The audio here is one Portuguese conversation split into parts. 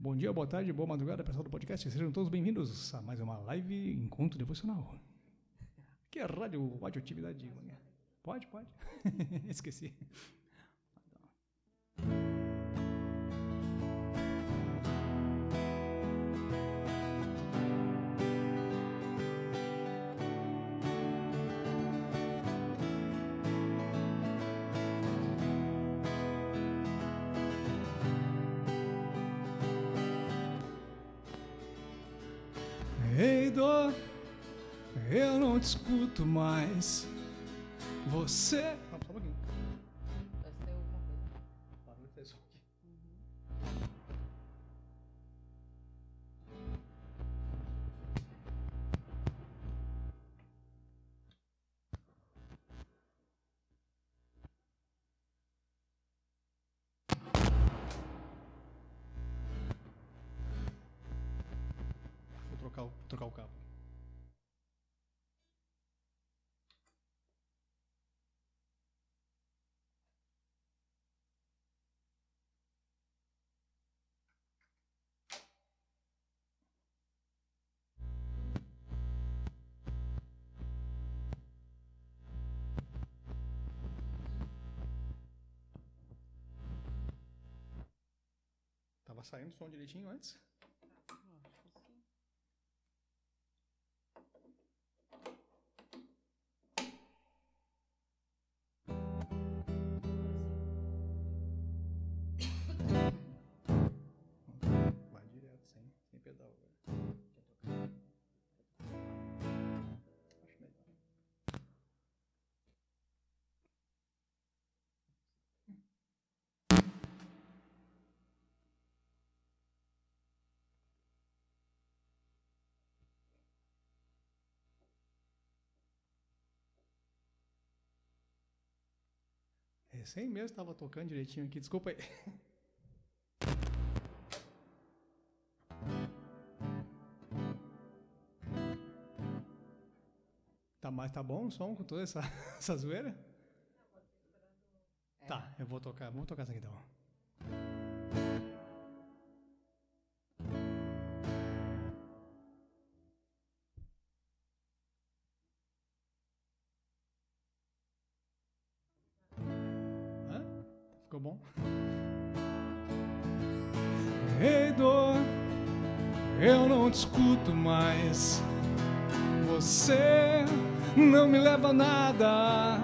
Bom dia, boa tarde, boa madrugada, pessoal do podcast. Sejam todos bem-vindos a mais uma live Encontro Devocional. Que é Rádio Radioatividade. Pode, pode. Esqueci. Escuto mais. Você. Não, só um pouquinho. Trocar, o- trocar o cabo. Tava saindo o som direitinho antes? Recém mesmo estava tocando direitinho aqui, desculpa aí. Tá, mas tá bom o som com toda essa, essa zoeira? Tá, eu vou tocar, vamos tocar essa aqui então. Leva nada.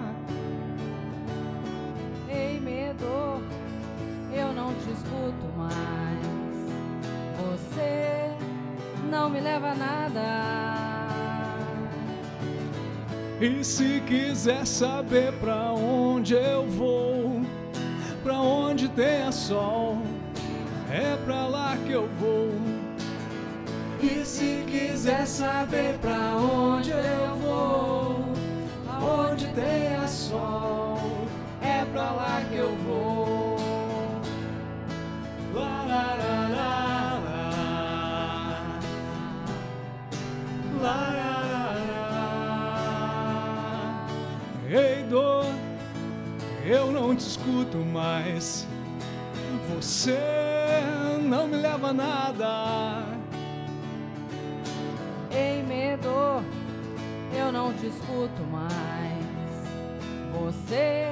Ei, medo, eu não te escuto mais. Você não me leva nada. E se quiser saber pra onde eu vou, pra onde tem sol, é pra lá que eu vou. E se quiser saber pra onde eu vou, tem sol, é pra lá que eu vou. Lá, lá, lá, lá, lá. Lá, lá, lá, lá. Ei, dor, eu não te escuto mais. Você não me leva a nada. Ei, medo, eu não te escuto mais. Você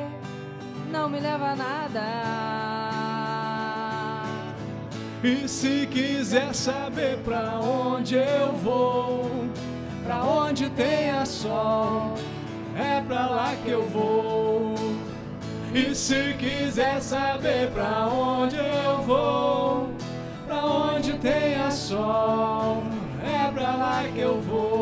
não me leva a nada. E se quiser saber pra onde eu vou, pra onde tenha sol, é pra lá que eu vou. E se quiser saber pra onde eu vou, pra onde tenha sol, é pra lá que eu vou.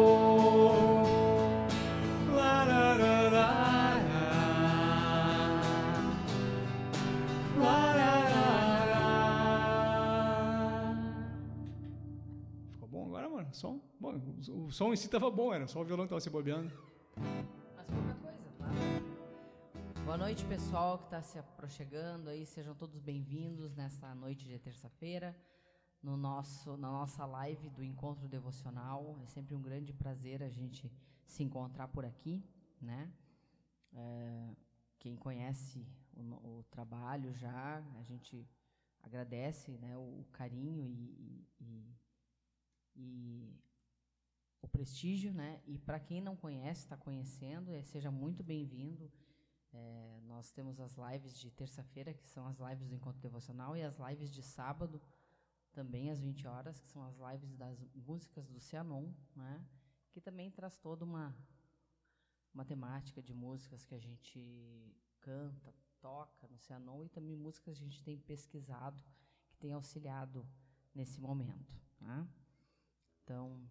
Bom, o, som em si tava bom, era só o violão que tava se bobeando. Mas pouca coisa, claro. Boa noite, pessoal que está se aproximando aí. Sejam todos bem-vindos nessa noite de terça-feira, no nosso, na nossa live do Encontro Devocional. É sempre um grande prazer a gente se encontrar por aqui, né? É, quem conhece o, o trabalho já, a gente agradece né, o, o carinho e, e, e, o prestígio, né? E para quem não conhece, está conhecendo, é, seja muito bem-vindo. É, nós temos as lives de terça-feira, que são as lives do Encontro Devocional, e as lives de sábado, também às 20 horas, que são as lives das músicas do Cianon, né? que também traz toda uma, uma temática de músicas que a gente canta, toca no Cianon, e também músicas que a gente tem pesquisado, que tem auxiliado nesse momento. Né? Então,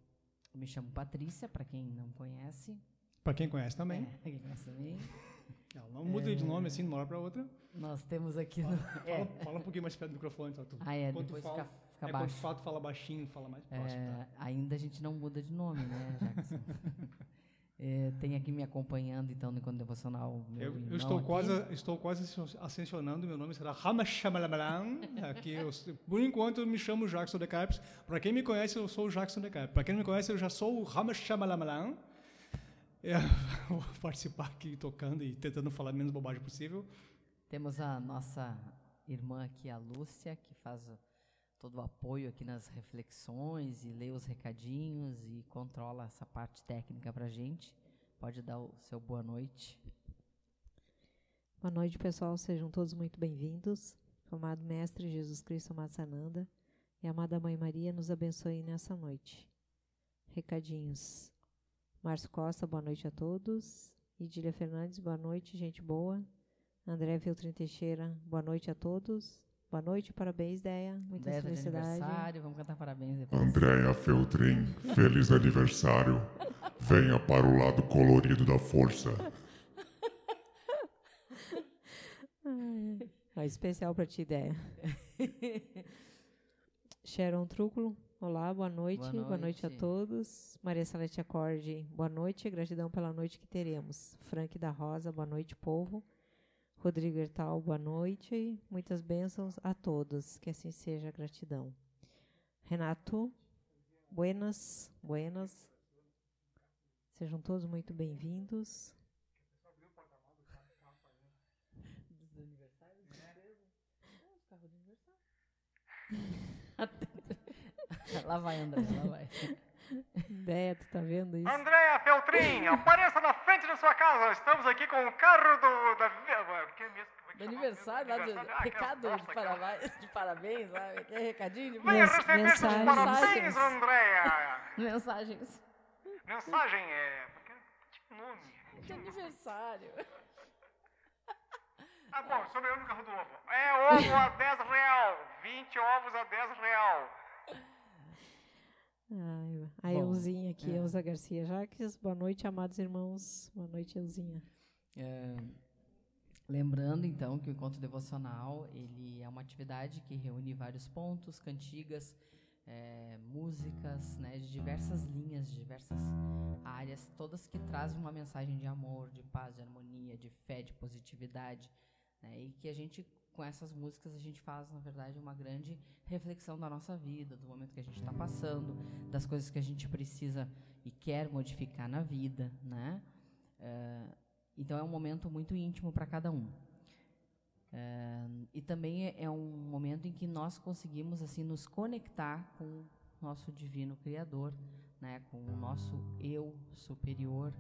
me chamo Patrícia, para quem não conhece. Para quem conhece também. É, quem conhece também. Ela não muda é... de nome assim de uma hora para outra. Nós temos aqui. Fala, no... é. fala, fala, um pouquinho mais perto do microfone, tá? Tu, ah, é, depois fala, fica, fica é, baixo. Quando o fato fala baixinho, fala mais próximo. É, tá? Ainda a gente não muda de nome, né, Jackson? É, tem aqui me acompanhando, então, no encontro devocional. eu, eu estou, aqui. quase, estou quase ascensionando, meu nome será Ramachamalabalam. aqui eu, por enquanto, eu me chamo Jackson de Carpes. Para quem me conhece, eu sou o Jackson de Carpes. Para quem não me conhece, eu já sou o Ramachamalabalam. É, vou participar aqui tocando e tentando falar menos bobagem possível. Temos a nossa irmã aqui, a Lúcia, que faz todo o apoio aqui nas reflexões e lê os recadinhos e controla essa parte técnica para gente. Pode dar o seu boa noite. Boa noite, pessoal. Sejam todos muito bem-vindos. Amado Mestre Jesus Cristo Massananda e amada Mãe Maria nos abençoe nessa noite. Recadinhos. Márcio Costa, boa noite a todos. Idília Fernandes, boa noite, gente boa. André Feltrin Teixeira, boa noite a todos. Boa noite, parabéns, Deia. Muita Deia felicidade. aniversário, vamos cantar parabéns depois. Andréia Feltrin, feliz aniversário. Venha para o lado colorido da força. Ah, especial para ti, Deia. Sharon Trúculo, Olá, boa noite. boa noite. Boa noite. a todos. Maria Salete Acorde, boa noite. Gratidão pela noite que teremos. Frank da Rosa, boa noite, povo. Rodrigo Hertal, boa noite. Muitas bênçãos a todos. Que assim seja, gratidão. Renato, buenas, buenas. Sejam todos muito bem-vindos. lá vai, André, lá vai. Ideia, tu tá vendo isso? Andréa Feltrin, apareça na frente da sua casa. Estamos aqui com o carro do. Da, que mesmo, é do aniversário, lá do ah, recado de, parabéns, de parabéns, lá, que é recadinho de Venha receber mensagens. parabéns, Andréa. mensagens. Mensagem é. Tipo nome. De aniversário. Ah, bom, sou eu no carro do ovo. É ovo a 10 real. 20 ovos a 10 real. Ai, a Euzinha aqui, é. Elza Garcia Jaques. Boa noite, amados irmãos. Boa noite, Euzinha. É, lembrando, então, que o Encontro Devocional ele é uma atividade que reúne vários pontos, cantigas, é, músicas, né, de diversas linhas, de diversas áreas, todas que trazem uma mensagem de amor, de paz, de harmonia, de fé, de positividade, né, e que a gente com essas músicas a gente faz, na verdade, uma grande reflexão da nossa vida, do momento que a gente está passando, das coisas que a gente precisa e quer modificar na vida, né? Uh, então é um momento muito íntimo para cada um. Uh, e também é, é, um momento em que nós conseguimos assim nos conectar com o nosso divino Criador, né? Com o nosso eu superior,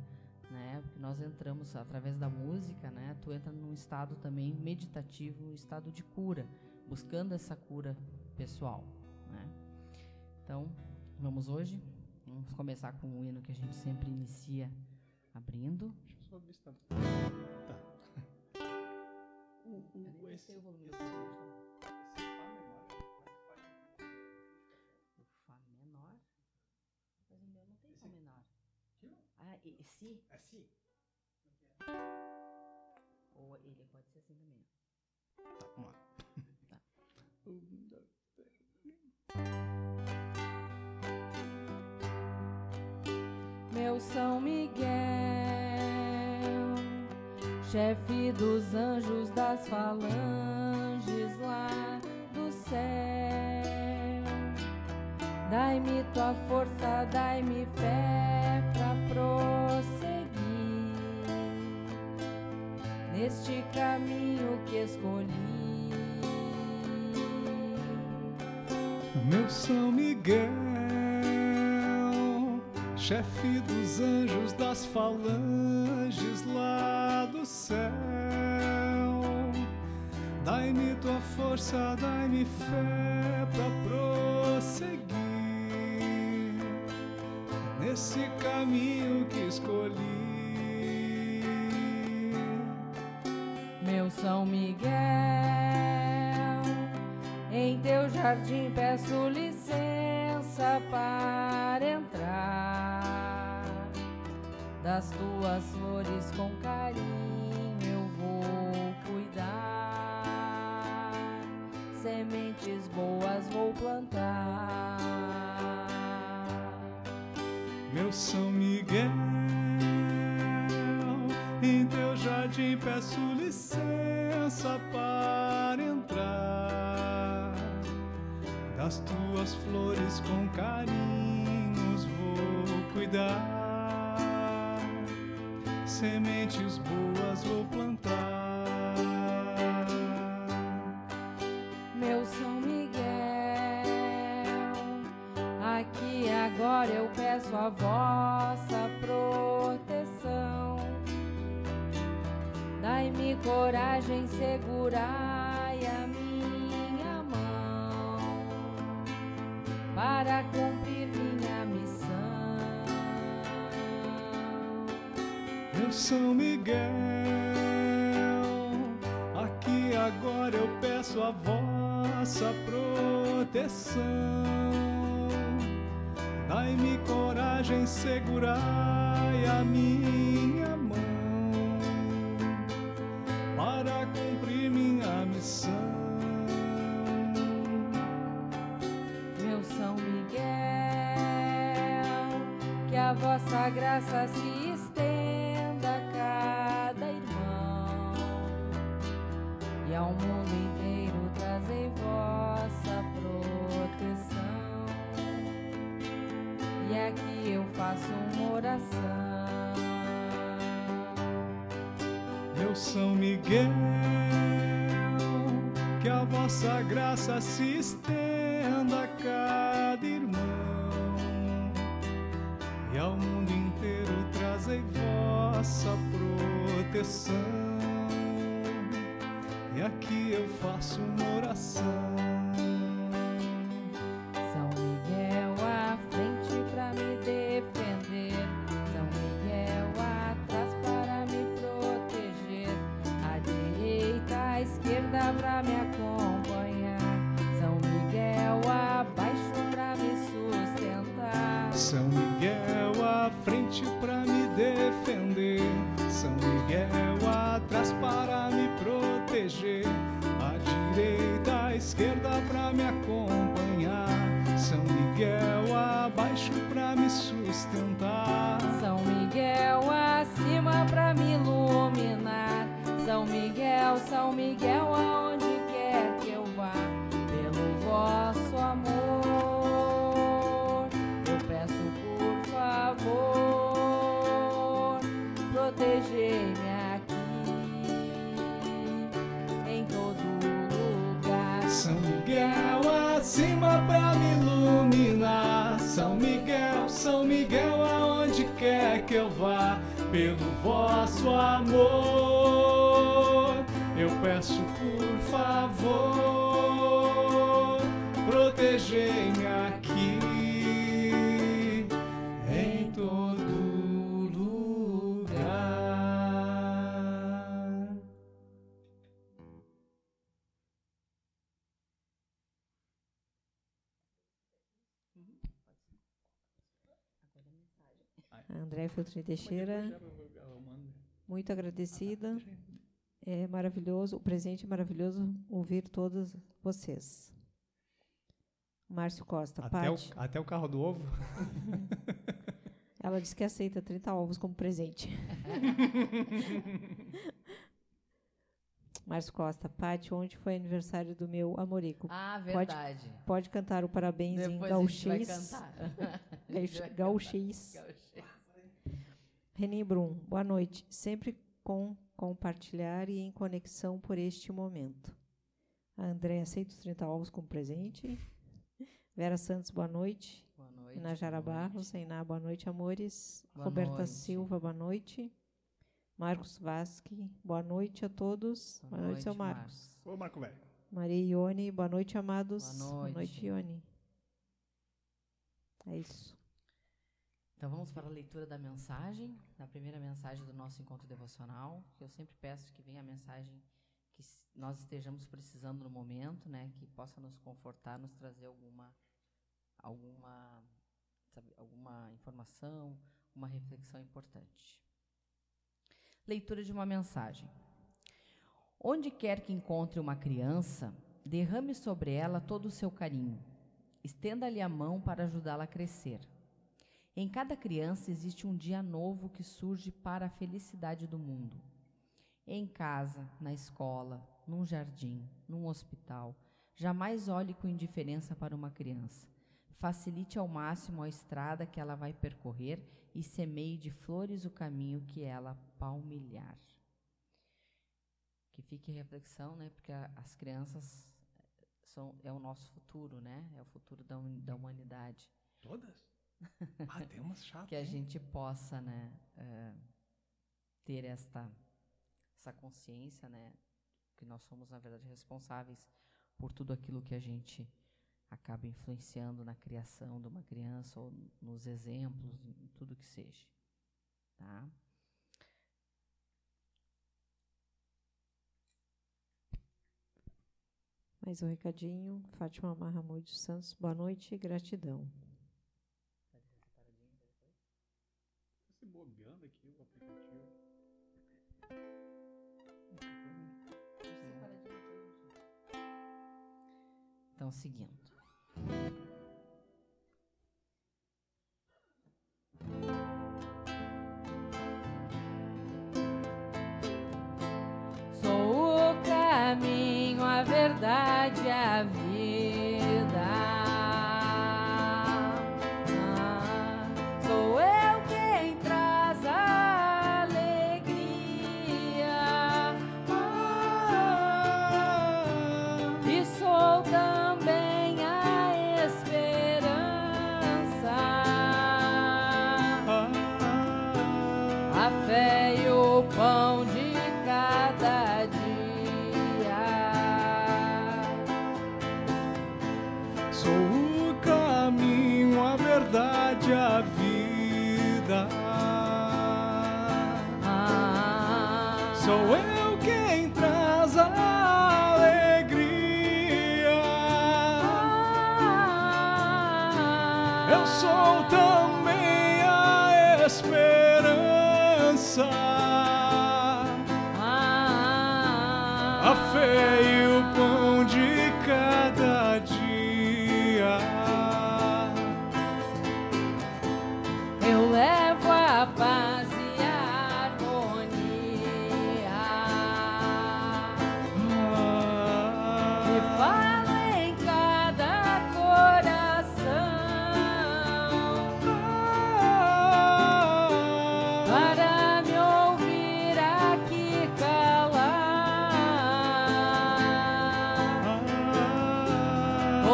né? Porque nós entramos através da música, né? Tu entra num estado também meditativo, um estado de cura, buscando essa cura pessoal, né? Então, vamos hoje, vamos começar com o hino que a gente sempre inicia abrindo. Deixa eu só ver se tá. Tá. O, o, esse, esse, e si? É si. Ou ele pode ser assim também. Tá, vamos lá. Tá. Meu São Miguel, chefe dos anjos das falanges lá do céu, dai-me tua força, dai-me fé prosseguir neste caminho que escolhi. Meu São Miguel, chefe dos anjos das falanges lá do céu, dai-me tua força, dai-me fé pra prosseguir nesse caminho que escolhi. Meu São Miguel, em teu jardim peço licença para entrar. Das tuas flores com carinho eu vou cuidar, sementes boas vou plantar. Meu São Miguel, em teu jardim peço licença para entrar. Das tuas flores com carinhos vou cuidar, sementes boas vou plantar. Peço a vossa proteção. Dai-me coragem, segurai a minha mão para cumprir minha missão. Meu São Miguel, aqui agora eu peço a vossa proteção. Dai-me coragem, segurai a minha pelo vosso amor, eu peço por André Filtrin Teixeira, muito agradecida. É maravilhoso, o presente é maravilhoso ouvir todos vocês. Márcio Costa, Até o, Pati, até o carro do ovo? ela disse que aceita 30 ovos como presente. Márcio Costa, Pati, ontem foi aniversário do meu amorico. Ah, Pode- verdade. Pode cantar o parabéns em Depois a gente vai gauchês. cantar. Gauch- Gauchês. Gauchês. Renin Brum, boa noite. Sempre com compartilhar e em conexão por este momento. A André aceita os 30 ovos como presente. Vera Santos, boa noite. Boa noite. Inajara Barros, Iná, boa noite, amores. Boa Roberta noite. Silva, boa noite. Marcos Vasque, boa noite a todos. Boa, boa noite, noite, seu Marcos. Marcos. Ô, Marco Velho. Maria Ione, boa noite, amados. Boa noite. Boa noite, Ione. É isso. Então vamos para a leitura da mensagem, da primeira mensagem do nosso encontro devocional, eu sempre peço que venha a mensagem que nós estejamos precisando no momento, né, que possa nos confortar, nos trazer alguma alguma sabe, alguma informação, uma reflexão importante. Leitura de uma mensagem. Onde quer que encontre uma criança, derrame sobre ela todo o seu carinho. Estenda-lhe a mão para ajudá-la a crescer. Em cada criança existe um dia novo que surge para a felicidade do mundo. Em casa, na escola, num jardim, num hospital, jamais olhe com indiferença para uma criança. Facilite ao máximo a estrada que ela vai percorrer e semeie de flores o caminho que ela palmilhar. Que fique reflexão, né? Porque a, as crianças são, é o nosso futuro, né? É o futuro da, da humanidade. Todas? Ah, tem umas chatas. que a gente possa, né, é, ter esta essa consciência, né, que nós somos na verdade responsáveis por tudo aquilo que a gente acaba influenciando na criação de uma criança ou nos exemplos, em tudo que seja, tá? Mais um recadinho. Fátima Mahamud Santos, boa noite e gratidão. bobeando Então, seguindo.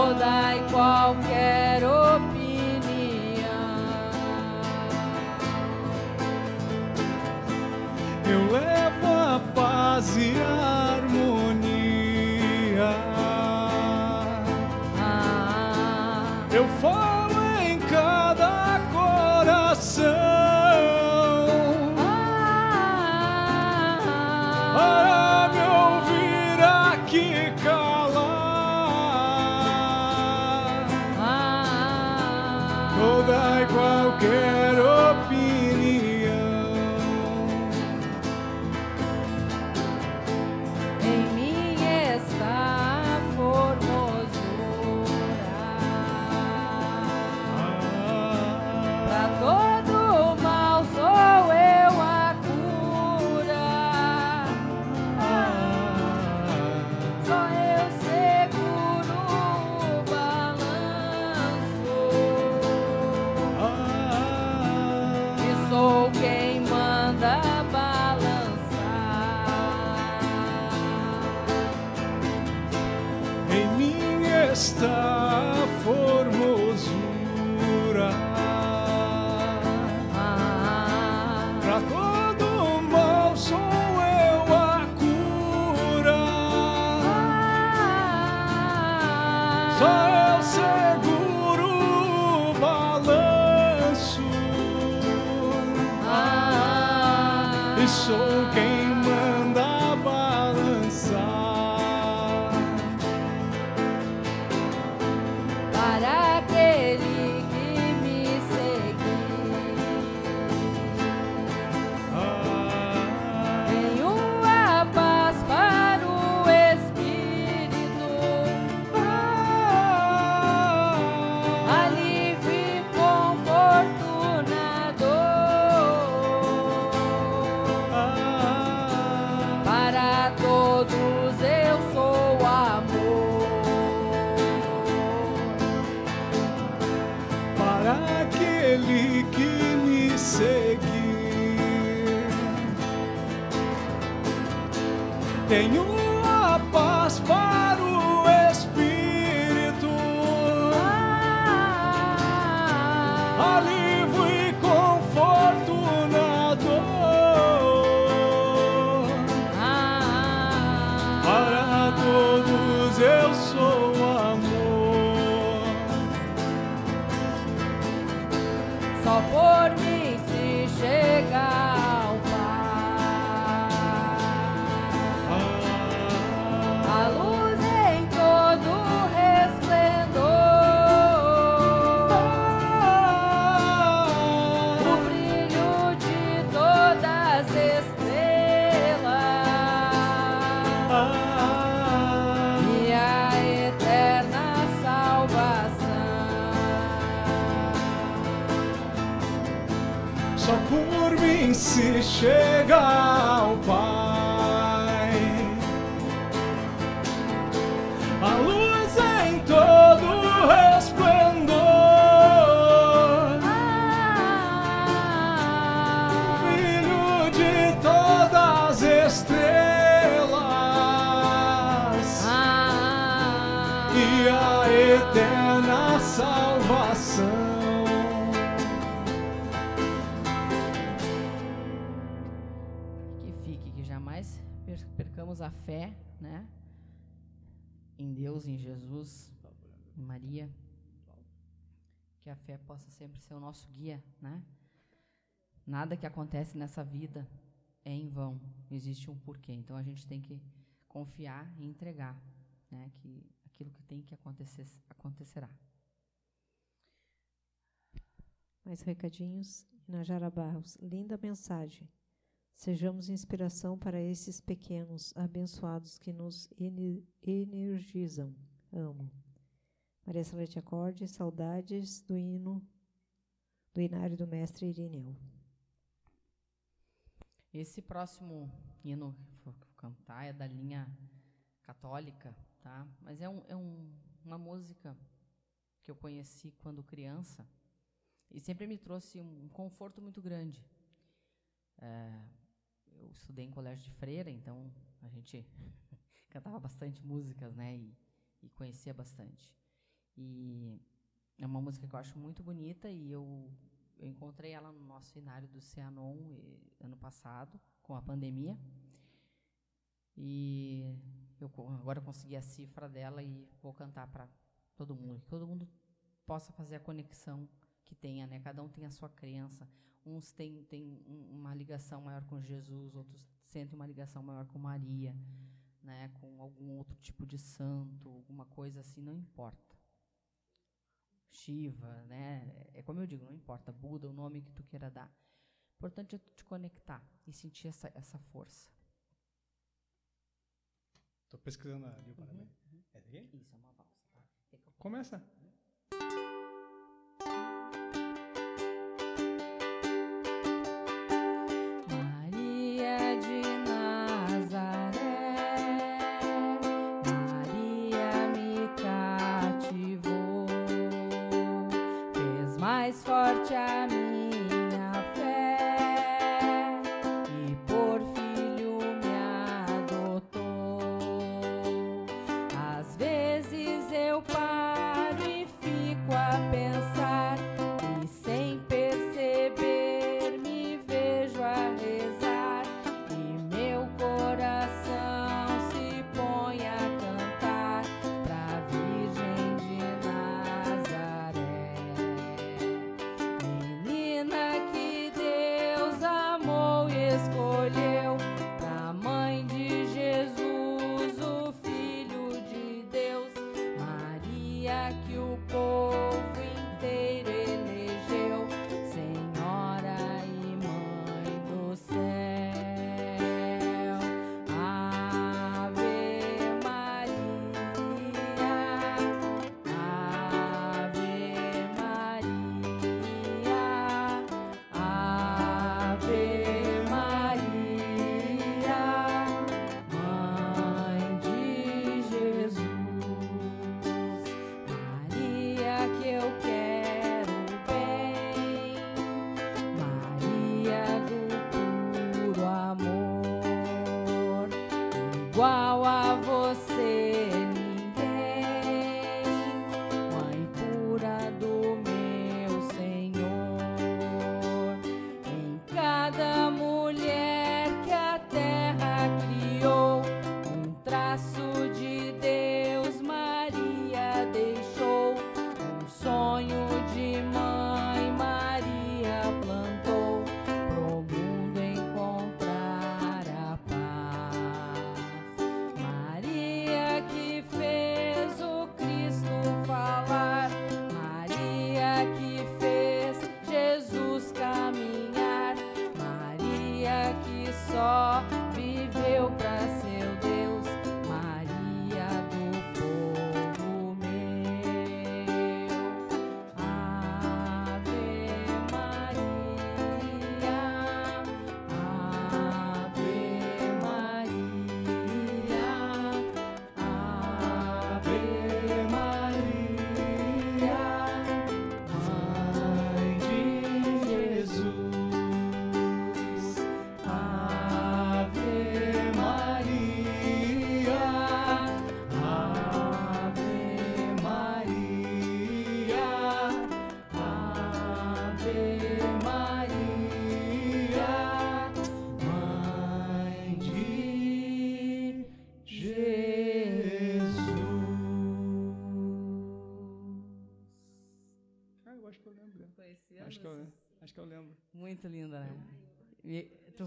Está Tenho a paz para fé possa sempre ser o nosso guia, né? Nada que acontece nessa vida é em vão. Existe um porquê. Então a gente tem que confiar e entregar, né? Que aquilo que tem que acontecer acontecerá. Mais recadinhos. Najara Barros. Linda mensagem. Sejamos inspiração para esses pequenos abençoados que nos ene- energizam. Amo. Maria Salete Acorde, saudades do hino do inário do mestre Irineu. Esse próximo hino que vou cantar é da linha católica, tá? Mas é, um, é um- uma música que eu conheci quando criança e sempre me trouxe um conforto muito grande. É, eu estudei em colégio de freira, então a gente cantava bastante músicas, né? E, e conhecia bastante. E é uma música que eu acho muito bonita e eu eu encontrei ela no nosso cenário do Cianon eh, ano passado, com a pandemia. E eu agora consegui a cifra dela e vou cantar para todo mundo. Que todo mundo possa fazer a conexão que tenha, né? Cada um tem a sua crença. Uns têm, têm um- uma ligação maior com Jesus, outros sentem uma ligação maior com Maria, né? Com algum outro tipo de santo, alguma coisa assim, não importa. Shiva, né? É como eu digo, não importa, Buda, o nome que tu queira dar. O importante é tu te conectar e sentir essa, essa força. Tô pesquisando ali o parabéns. É esse aqui? Isso, é uma valsa. Tá? Começa.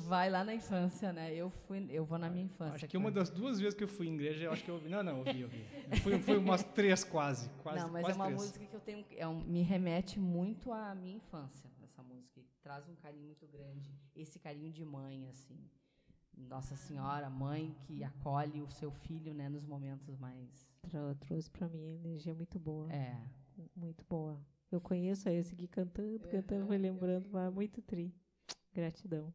Vai lá na infância, né? Eu fui, eu vou na minha infância. Acho que uma das duas vezes que eu fui em igreja, eu acho que eu ouvi. Não, não, ouvi, ouvi. Eu fui, fui umas três quase, quase. Não, mas quase é uma três. música que eu tenho, é um, me remete muito à minha infância. Essa música traz um carinho muito grande, esse carinho de mãe, assim. Nossa Senhora, mãe que acolhe o seu filho, né, nos momentos mais. Trouxe para mim energia muito boa. É. Muito boa. Eu conheço aí, eu segui cantando, cantando, foi lembrando, mas muito tri. Gratidão.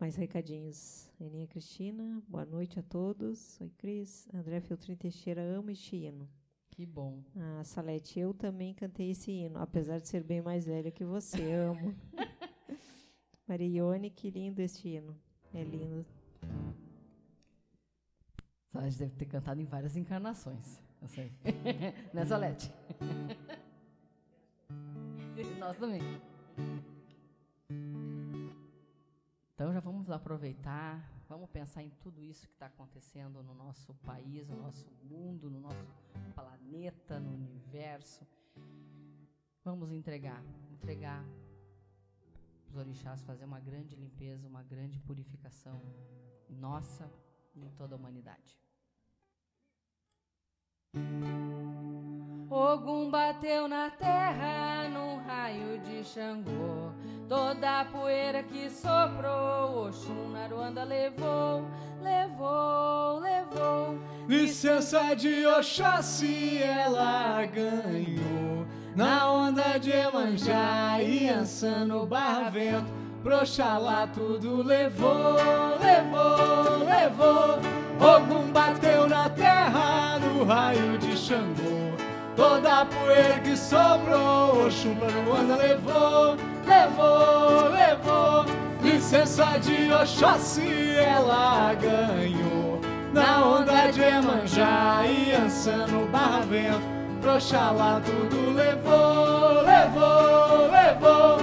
Mais recadinhos. Aninha Cristina, boa noite a todos. Oi, Cris. André Filtrin Teixeira, amo este hino. Que bom. Ah, Salete, eu também cantei esse hino, apesar de ser bem mais velha que você, amo. Marione, que lindo este hino. É lindo. Salete deve ter cantado em várias encarnações. Eu sei. né, Salete? Nós também. Já vamos aproveitar, vamos pensar em tudo isso que está acontecendo no nosso país, no nosso mundo, no nosso planeta, no universo. Vamos entregar, entregar os orixás, fazer uma grande limpeza, uma grande purificação nossa e em toda a humanidade. Ogum bateu na terra num raio de Xangô. Toda a poeira que soprou, Oxum na Ruanda levou, levou, levou. Licença de Oxóssi ela ganhou. Na onda de Emanjá e Ançã Barravento. Proxalá tudo levou, levou, levou. Ogum bateu na terra no raio de Xangô. Toda a poeira que sobrou, pra Luanda levou, levou, levou. Licença de Oxóssi ela ganhou. Na onda de Emanjá e Ançã no Barravento. Proxalá tudo levou, levou, levou.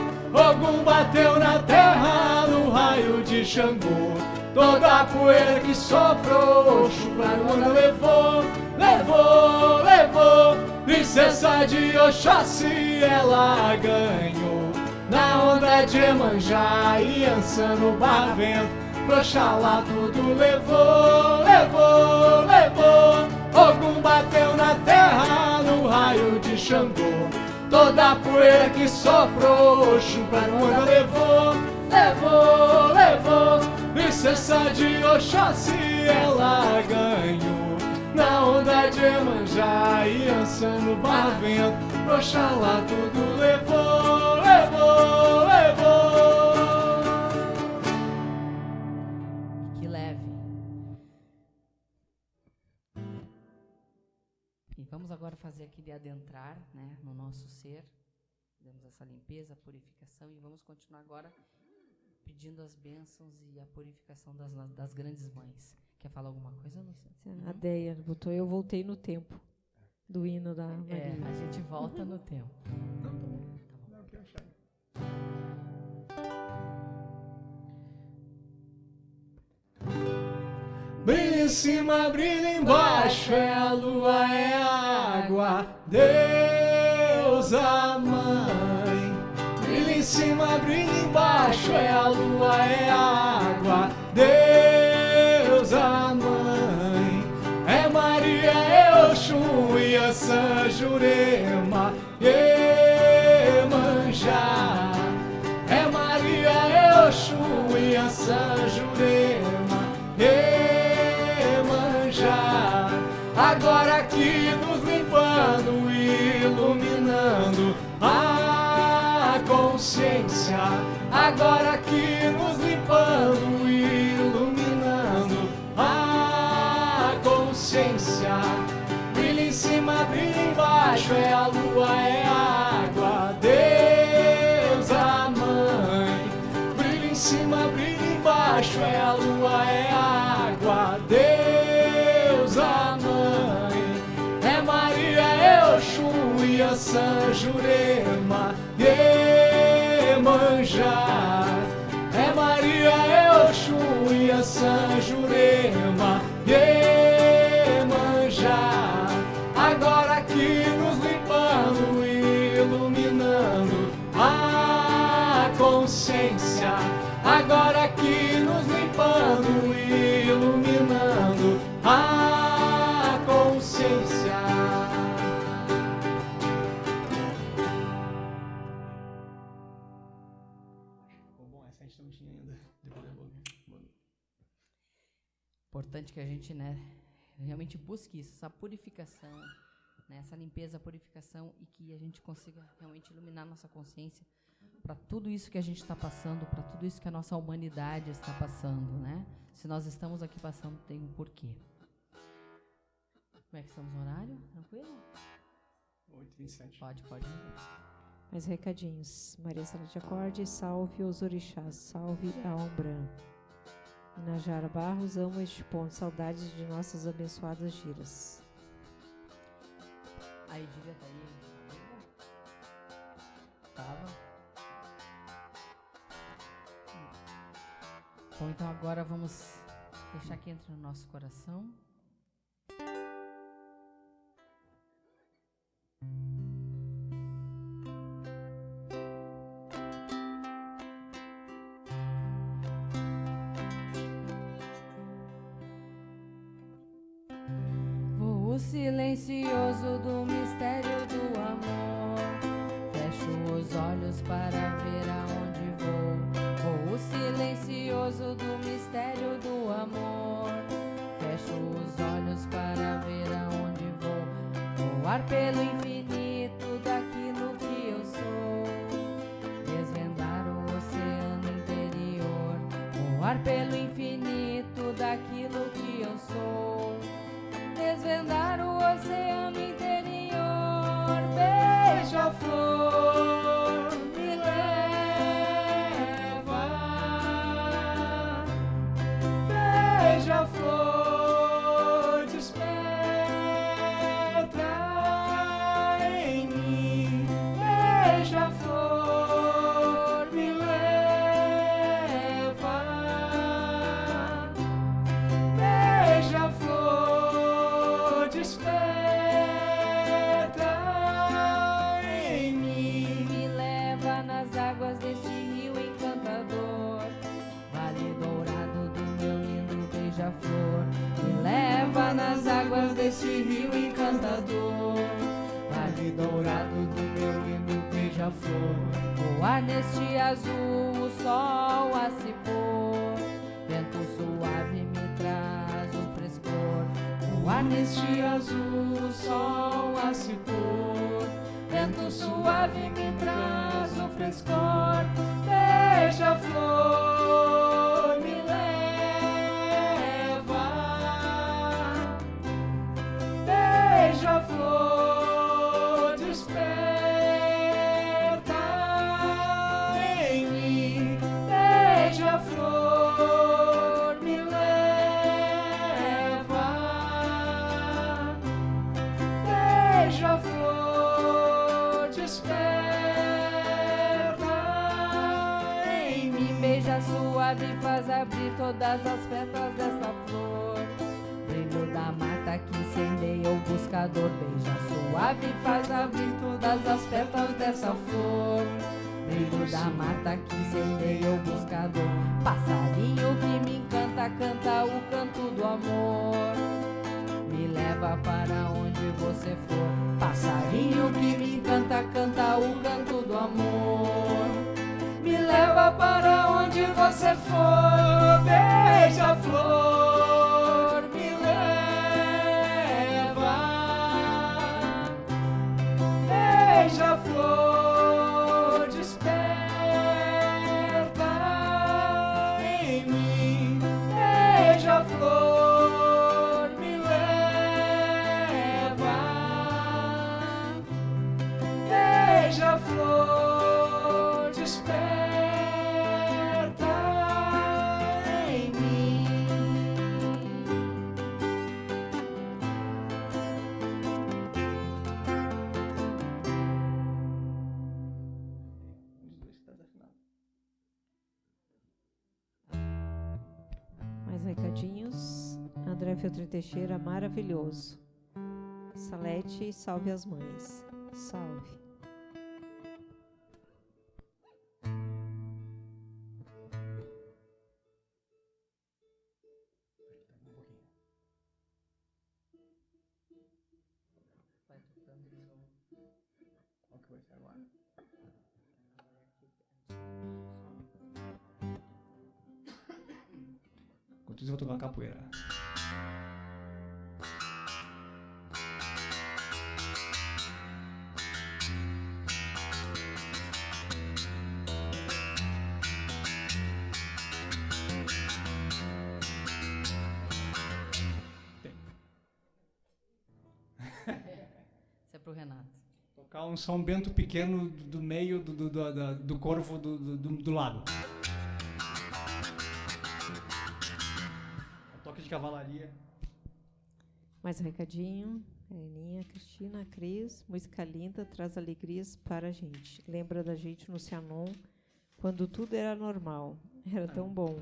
Ogum bateu na terra no raio de Xangô. Toda a poeira que soprou, Chuparuana levou, levou, levou. Licença de Oxóssi ela ganhou. Na onda de Emanjá e Ançã no Barvento. Proxalá tudo levou, levou, levou. Ogum bateu na terra no raio de Xangô. Toda a poeira que soprou, Chuparuana levou, levou, levou. Licença de Oxóssi ela ganhou Na onda de Emanjá e Ançã no Barvento Oxalá tudo levou, levou, levou. Que leve. E vamos agora fazer aquele adentrar né, no nosso ser. Damos essa limpeza, purificação E vamos continuar agora pedindo as bênçãos e a purificação das, das grandes mães. Quer falar alguma coisa, Luciana? A Deia botou Eu Voltei no Tempo, do hino da é, Maria. É, a gente volta no tempo. Tá bom. Tá bom. Brilha em cima, brilha embaixo, é a lua, é a água, Deus a mãe. Brilha em cima, brilha embaixo, é a lua, é a água, Oxum a San Jurema, Iemanjá. É Maria, é Oxum e a San Jurema, Iemanjá. Agora aqui nos limpando e iluminando a consciência. Agora aqui é a lua, é a água, Deus a mãe. Brilha em cima, brilha embaixo, é a lua, é a água, Deus a mãe. É Maria, é Oxum e a San Jurema, Iemanjá. É Maria, é Oxum e a San Jurema, Iemanjá. Consciência. Agora aqui nos limpando e iluminando a consciência. Bom, essa a gente não tinha ainda. Importante que a gente, né, realmente busque isso, essa purificação, né, essa limpeza, purificação e que a gente consiga realmente iluminar nossa consciência para tudo isso que a gente está passando, para tudo isso que a nossa humanidade está passando, né? Se nós estamos aqui passando, tem um porquê. Como é que estamos no horário? Tranquilo? 8h27. Pode, pode. Mais recadinhos. Maria Sara de Acorde, salve os orixás, salve a Ombran. Inajara Barros, amo este ponto, saudades de nossas abençoadas giras. A Edília tá aí? Tava. Bom, então agora vamos deixar que entre no nosso coração. Do meu lindo beija-flor. Voar neste azul, o sol todas as pétalas Feltrin Teixeira, maravilhoso. Salete, salve as mães. Salve. São Bento pequeno do meio do, do, do, do corvo do, do, do lado. toque de cavalaria. Mais um recadinho. Aninha, Cristina, Cris, música linda, traz alegrias para a gente. Lembra da gente no Cianon, quando tudo era normal. Era tão bom.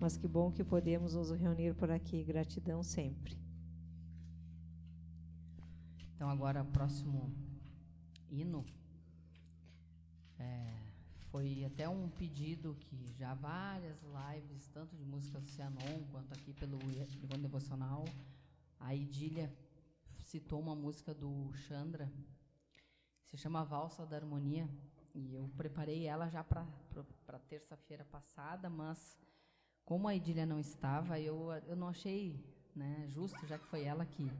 Mas que bom que podemos nos reunir por aqui. Gratidão sempre. Então, agora, próximo hino. É, foi até um pedido que já várias lives, tanto de música Cianon quanto aqui pelo Livro Devocional, a Idília citou uma música do Chandra, se chama Valsa da Harmonia, e eu preparei ela já para terça-feira passada, mas como a Idília não estava, eu, eu não achei né, justo, já que foi ela que,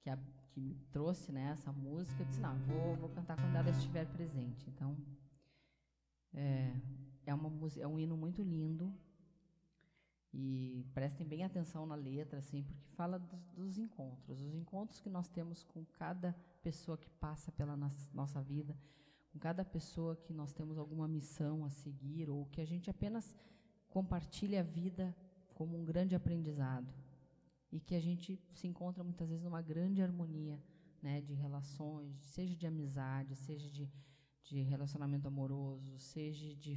que, a, que me trouxe né, essa música, eu disse, não, vou, vou cantar quando ela estiver presente. Então, é, é, uma, é um hino muito lindo, e prestem bem atenção na letra, assim, porque fala dos, dos, encontros, os encontros que nós temos com cada pessoa que passa pela nossa vida, com cada pessoa que nós temos alguma missão a seguir, ou que a gente apenas compartilha a vida como um grande aprendizado e que a gente se encontra muitas vezes numa grande harmonia né, de relações, seja de amizade, seja de, de relacionamento amoroso, seja de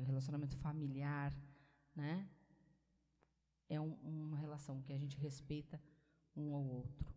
relacionamento familiar, né? É um, uma relação que a gente respeita um ao outro.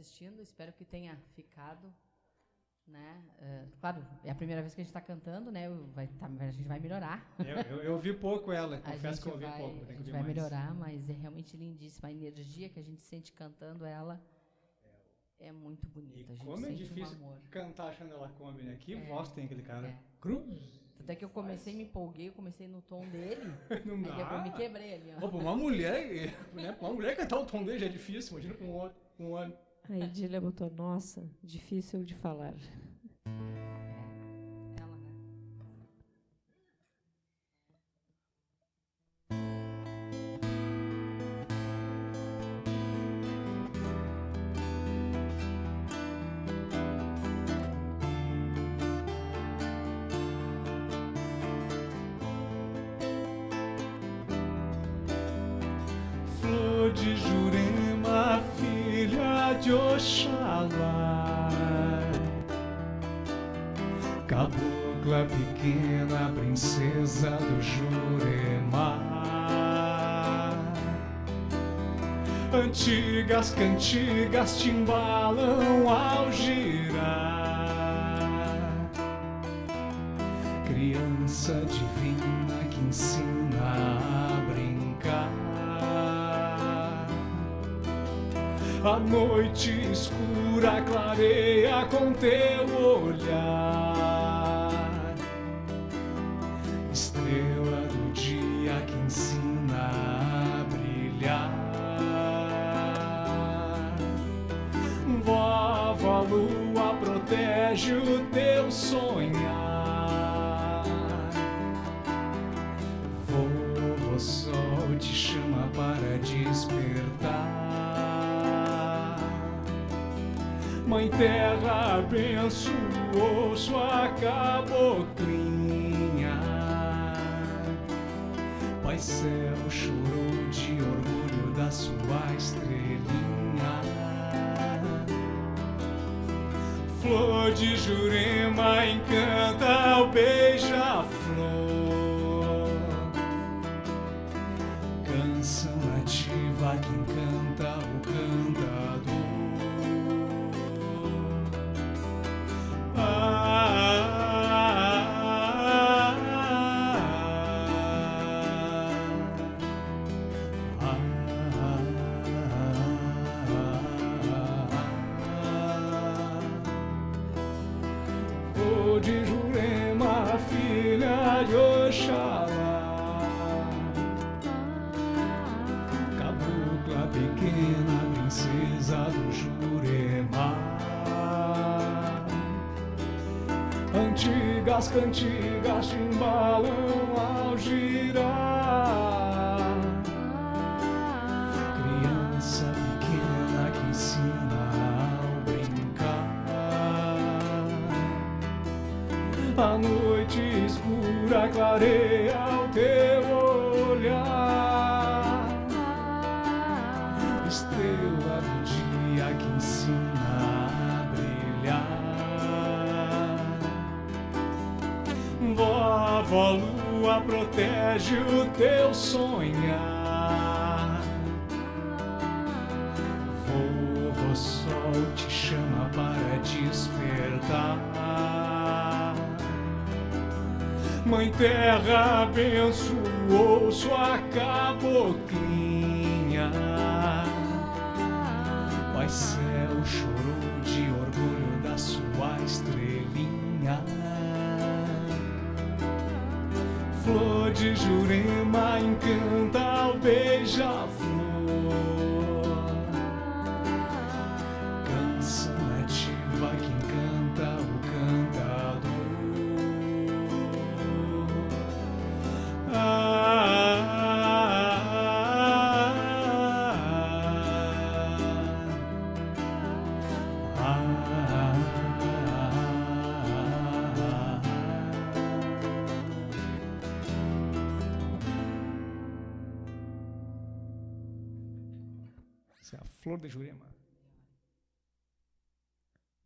Assistindo, espero que tenha ficado. Né? Uh, claro, é a primeira vez que a gente está cantando, né? Vai tá, a gente vai melhorar. Eu, eu, eu ouvi pouco ela, confesso que eu ouvi vai, pouco. A gente vai mais. melhorar, mas é realmente lindíssima. A energia que a gente sente cantando ela é muito bonita. E como é difícil um cantar achando ela come, né? Que é, voz tem aquele cara. É. Cruz. Até que eu comecei, me empolguei, eu comecei no tom dele. Não dá. eu me quebrei ali, ó. Uma mulher, né? Uma mulher cantar o tom dele já é difícil, imagina com um um ano. A Edília botou, nossa, difícil de falar. Cantigas embalam ao girar. Criança divina que ensina a brincar. A noite escura clareia com teu olhar. De Jurema encanta o beija-flor. Canção nativa que encanta as cantigas terra abençoou sua cabocla.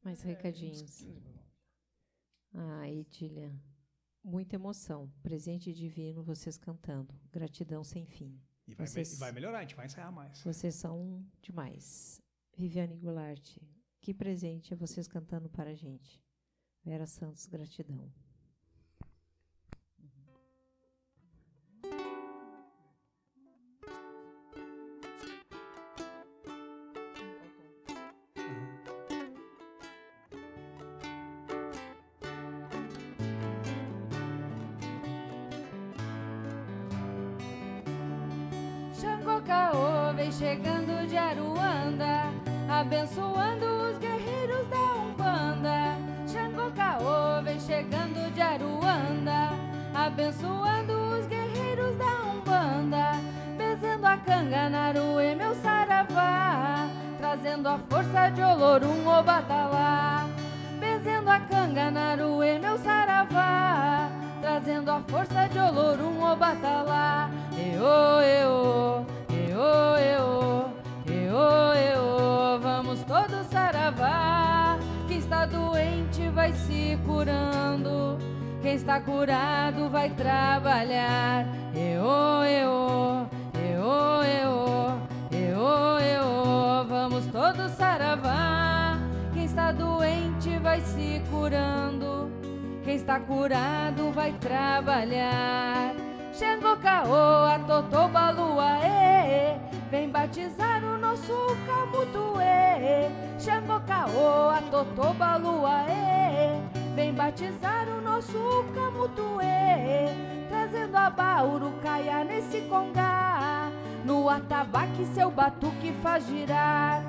Mais é, recadinhos. Ah, Edília. Muita emoção. Presente divino, vocês cantando. Gratidão sem fim. E vai, vocês, vai melhorar, a gente vai ensaiar mais. Vocês são demais. Viviane Goulart, que presente é vocês cantando para a gente. Vera Santos, gratidão. batuque faz girar,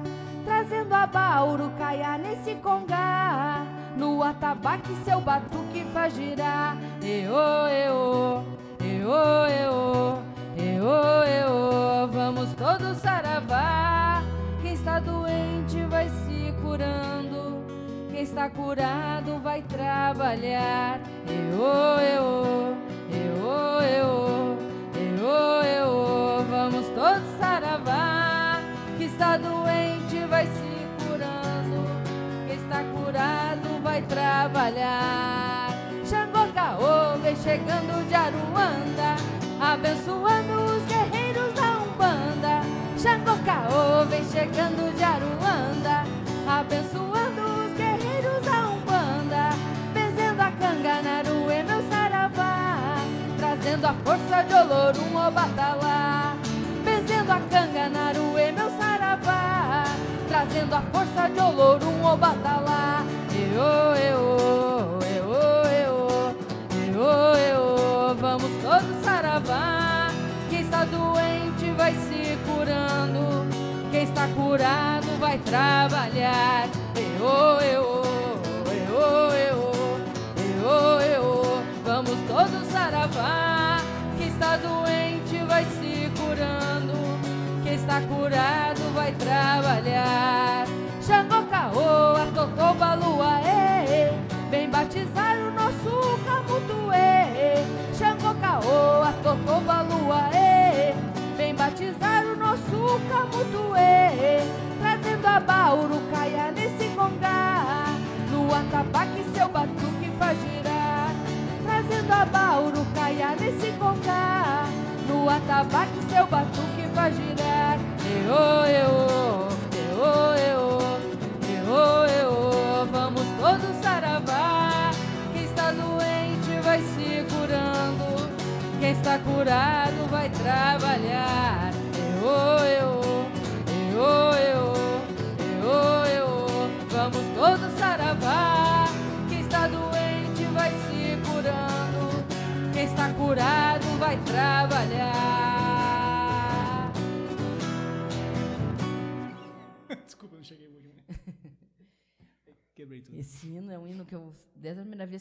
trazendo a bauro caia nesse congá. No atabaque seu batuque faz girar, eô, eô, eô, eô, eô, eô. Vamos todos saravar, quem está doente vai se curando, quem está curado vai trabalhar.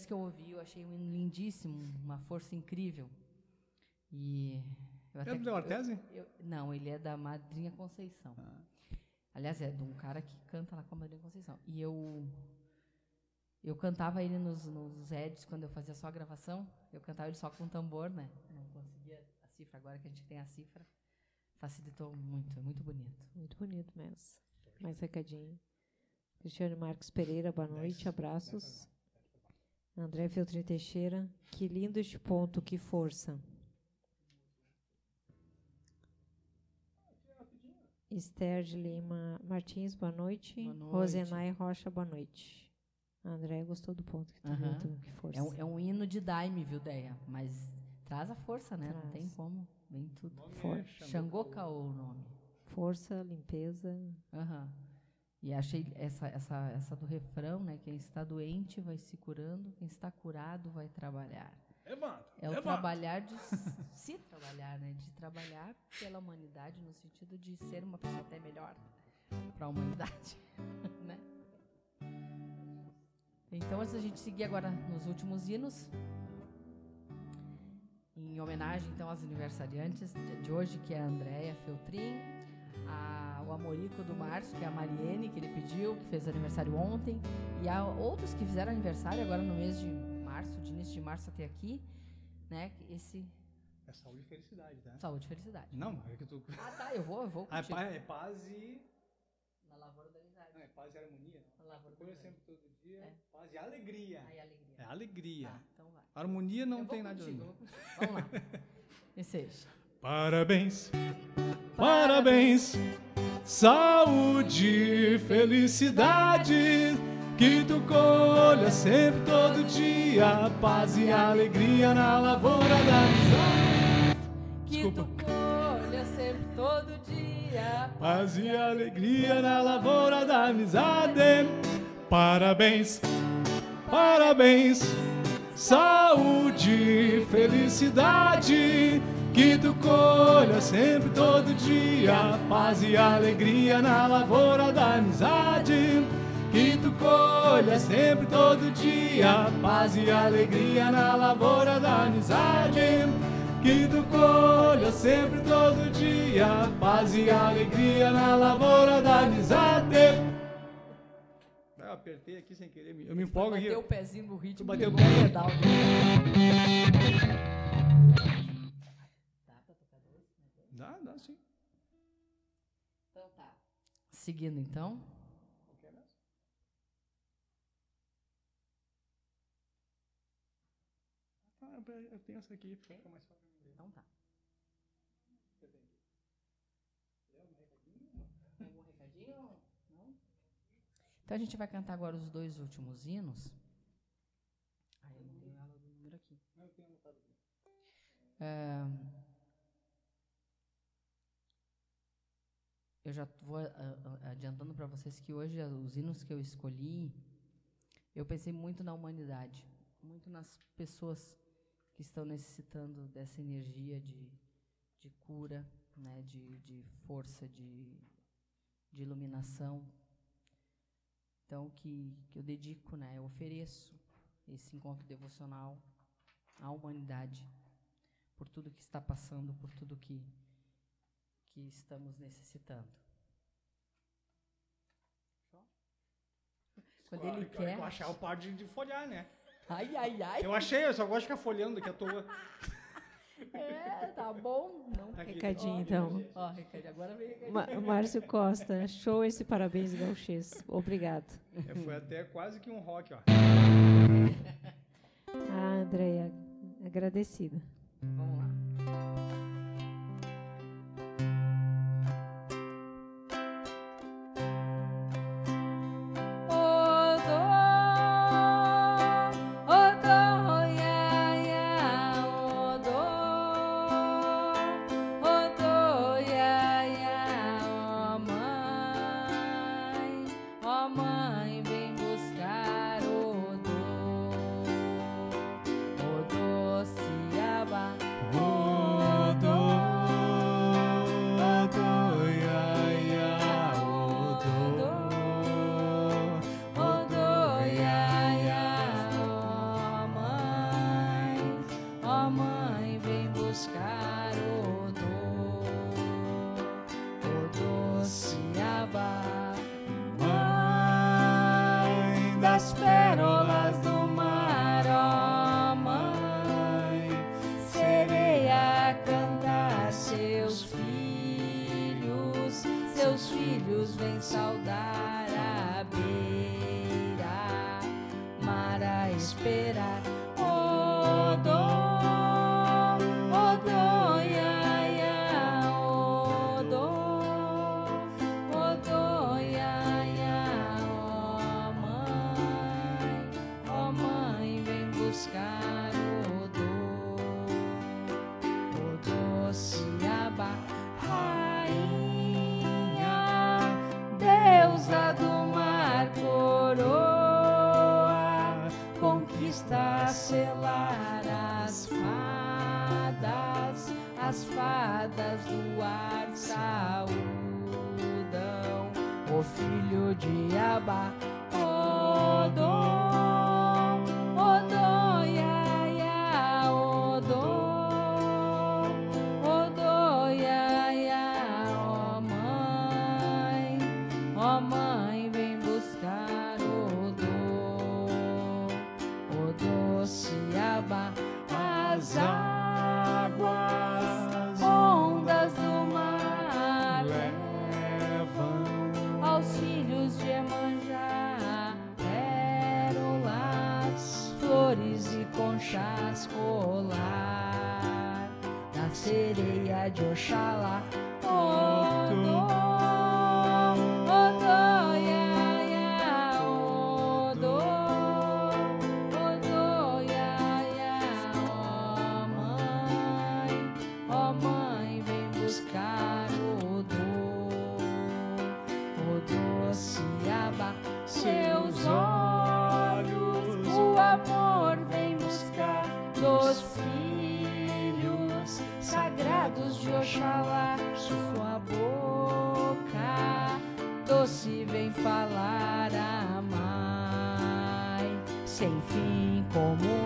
Vez que eu ouvi, eu achei um hino lindíssimo, uma força incrível. E eu É até, do Artese? eu- eu- não, ele é da Madrinha Conceição. Aliás, é de um cara que canta lá com a Madrinha Conceição. E eu eu cantava ele nos, nos Eds quando eu fazia só a gravação. Eu cantava ele só com tambor, né? Não conseguia a cifra. Agora que a gente tem a cifra, facilitou muito. É muito bonito. Muito bonito mesmo. Mais recadinho. Cristiano Marcos Pereira, boa noite, abraços. André Feltrin Teixeira, que lindo este ponto, que força. Esther de Lima Martins, boa noite. Boa noite. Rosenay Rocha, boa noite. André gostou do ponto, que tá muito, que força. É um, é um hino de daime, viu, Deia? Mas traz a força, né? Não Traz. tem como. Vem tudo. For- Xangô Caô o nome. Força, limpeza. Aham. E achei essa, essa, essa do refrão, né? Quem está doente vai se curando, quem está curado vai trabalhar. Levanta. É o levanta. trabalhar de se trabalhar, né? De trabalhar pela humanidade no sentido de ser uma pessoa até melhor para a humanidade, né? Então, antes da gente seguir agora nos últimos hinos, em homenagem então aos aniversariantes de, de hoje, que é a Andréia Feltrin, a, o Amorico do Márcio, que é a Mariene, que ele pediu, que fez aniversário ontem, e há outros que fizeram aniversário agora no mês de março, de início de março até aqui, né? Esse É saúde e felicidade, tá? saúde e felicidade. Não, é que eu tô. Ah, tá, eu vou, eu vou Ah, é paz, é paz e. Na lavoura da amizade. Não, é paz e harmonia. né? Na lavoura sempre todo dia. É. Paz e alegria. Aí, alegria. É alegria. Tá, então vai. Harmonia não Eu tem nada contigo, de contigo. Vamos lá. Deseja. Parabéns, parabéns, saúde, felicidade, que tu colha sempre todo dia, paz e alegria na lavoura da amizade. Que tu colha sempre todo dia. Paz e alegria na lavoura da amizade. Parabéns, parabéns, saúde, felicidade. Que tu colha sempre todo dia, paz e alegria na lavoura da amizade. Que tu colha sempre todo dia, paz e alegria na lavoura da amizade. Que tu colha sempre todo dia, paz e alegria na lavoura da amizade. Eu apertei aqui sem querer, eu me empolgo aqui. Bateu o pezinho no ritmo. Bateu o pedal Seguindo então. Ah, eu tenho essa aqui, fica mais fácil. Então tá. Algum recadinho? Não? Então a gente vai cantar agora os dois últimos hinos. Ah, eu não tenho ela do número aqui. É, eu já vou ah, ah, adiantando para vocês que hoje os hinos que eu escolhi, eu pensei muito na humanidade, muito nas pessoas que estão necessitando dessa energia de, de cura, né, de, de força, de, de iluminação. Então, que, que eu dedico, né, eu ofereço esse encontro devocional à humanidade, por tudo que está passando, por tudo que, que estamos necessitando. Quando ele quer. Eu achar o par de, de folhar, né? Ai, ai, ai. Eu achei, eu só gosto de ficar folhando aqui à toa. É, tá bom. Não Aqui. Recadinho, Ó, então. Ó, recadinho. Agora vem recadinho. Ma- Márcio Costa, show esse parabéns gauchês. Obrigado. É, foi até quase que um rock, ó. Ah, Andréia, agradecida. Vamos lá. Filhos sagrados de Oxalá, sua boca doce vem falar a mãe, sem fim como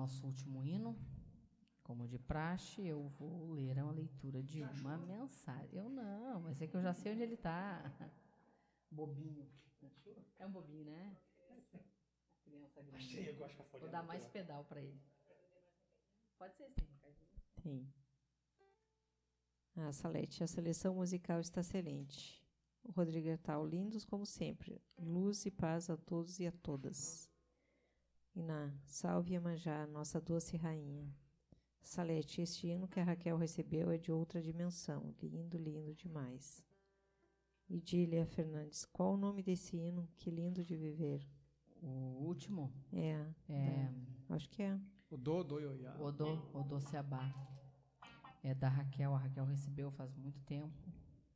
nosso último hino, como de praxe, eu vou ler a leitura de uma mensagem. Eu não, mas é que eu já sei onde ele está. Bobinho. É um bobinho, né? Criança grande. Vou dar mais pedal para ele. Pode ser sim, Ricardinho. Tem. Ah, Salete, a seleção musical está excelente. O Rodrigo Ertal, lindos como sempre. Luz e paz a todos e a todas. Iná, salve Iemanjá, nossa doce rainha. Salete, este hino que a Raquel recebeu é de outra dimensão. Lindo, lindo demais. Idília Fernandes, qual o nome desse hino? Que lindo de viver. O último É, é acho que é. O do, do, ioiá. Odô, Odô Seabá. É da Raquel. A Raquel recebeu faz muito tempo.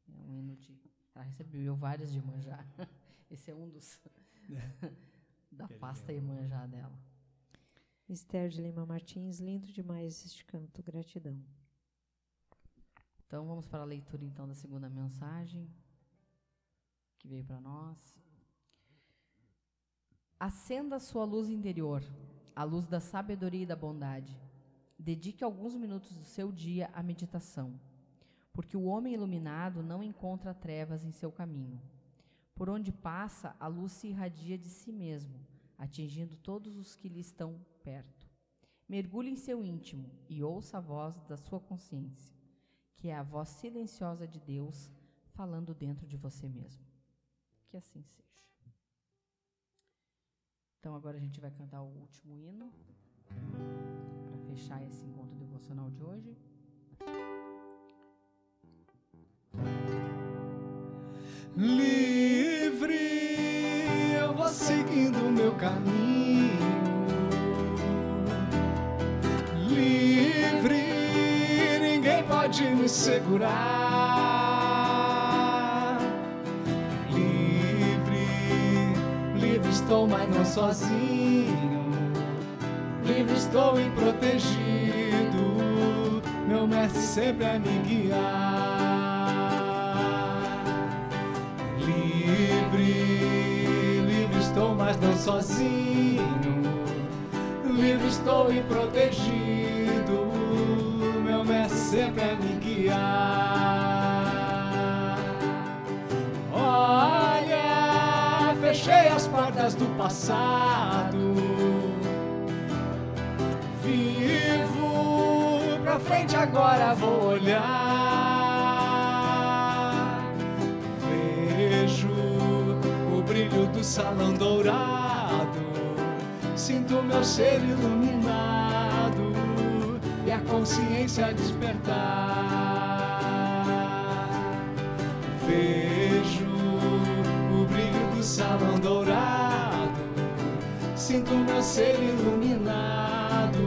É um hino de. Ela recebeu vários de manjá. Esse é um dos. da pasta Iemanjá dela. Esther de Lima Martins, lindo demais este canto. Gratidão. Então vamos para a leitura então da segunda mensagem que veio para nós. Acenda a sua luz interior, a luz da sabedoria e da bondade. Dedique alguns minutos do seu dia à meditação, porque o homem iluminado não encontra trevas em seu caminho. Por onde passa, a luz se irradia de si mesmo, atingindo todos os que lhe estão perto. Mergulhe em seu íntimo e ouça a voz da sua consciência, que é a voz silenciosa de Deus falando dentro de você mesmo. Que assim seja. Então agora a gente vai cantar o último hino para fechar esse encontro devocional de hoje livre, eu vou seguindo o meu caminho. Livre, ninguém pode me segurar. Livre, livre estou, mas não sozinho. Livre estou e protegido. Meu mestre sempre a me guiar. Livre, livre estou, mas não sozinho. Livre estou e protegido. Meu mestre sempre a me guiar. Olha, fechei as portas do passado. Vivo pra frente agora vou olhar. Brilho do salão dourado. Sinto meu ser iluminado e a consciência despertar. Vejo o brilho do salão dourado. Sinto meu ser iluminado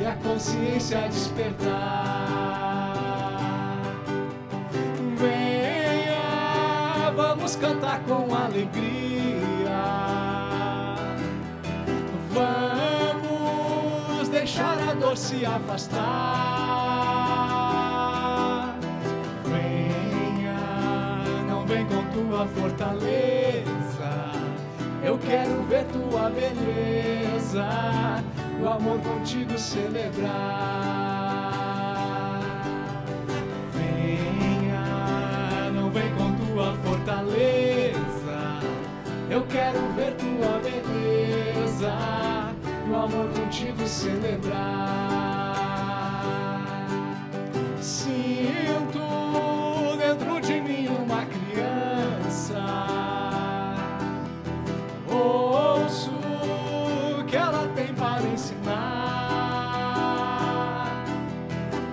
e a consciência despertar. Vamos cantar com alegria. Vamos deixar a dor se afastar. Venha, não vem com tua fortaleza. Eu quero ver tua beleza, o amor contigo celebrar. Beleza, o amor contigo celebrar. Sinto dentro de mim uma criança. Ouço que ela tem para ensinar.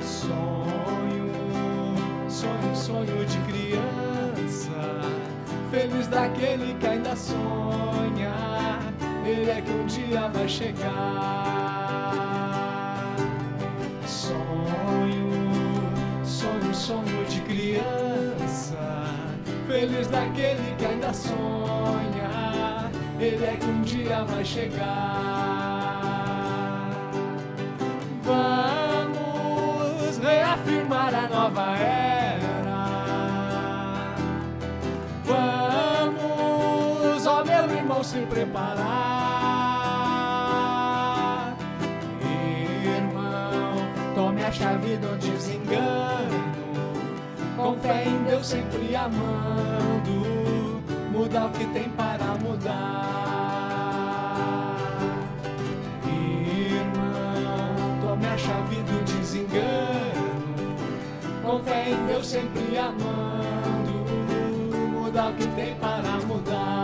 Sonho, sonho, sonho de criança. Feliz daquele que ainda sonha. Ele é que um dia vai chegar. Sonho, sonho, sonho de criança. Feliz daquele que ainda sonha. Ele é que um dia vai chegar. Vamos reafirmar a nova era. Vamos, ó meu irmão, se preparar. A chave do desengano. Com fé em Deus sempre amando. Muda o que tem para mudar. Irmão, tome a chave do desengano. Com fé em Deus sempre amando. Muda o que tem para mudar.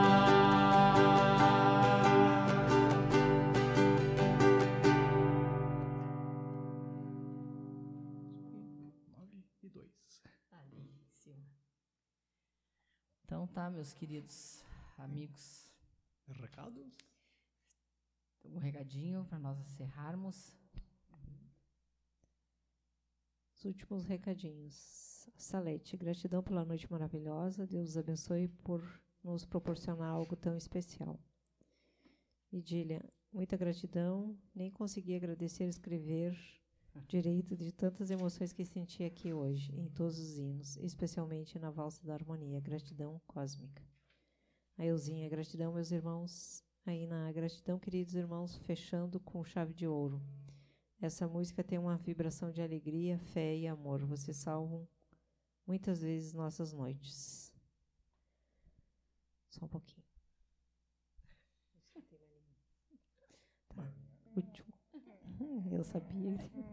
Tá, meus queridos amigos. Recados? Um recadinho para nós encerrarmos. Os últimos recadinhos. Salete, gratidão pela noite maravilhosa. Deus os abençoe por nos proporcionar algo tão especial. Idília, muita gratidão. Nem consegui agradecer e escrever direito de tantas emoções que senti aqui hoje, em todos os hinos, especialmente na valsa da harmonia. Gratidão cósmica. A Euzinha, gratidão, meus irmãos. Aí na gratidão, queridos irmãos, fechando com chave de ouro. Essa música tem uma vibração de alegria, fé e amor. Vocês salvam muitas vezes nossas noites. Só um pouquinho. Tá. Último. Eu sabia.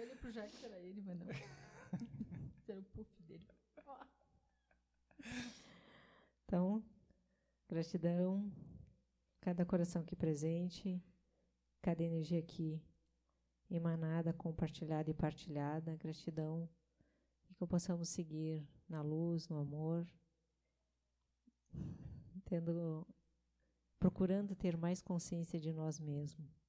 Olhei pro Jack, era ele, mas não. Era o puff dele. Então, gratidão. Cada coração aqui presente, cada energia aqui emanada, compartilhada e partilhada. Gratidão. E que possamos seguir na luz, no amor, tendo, procurando ter mais consciência de nós mesmos,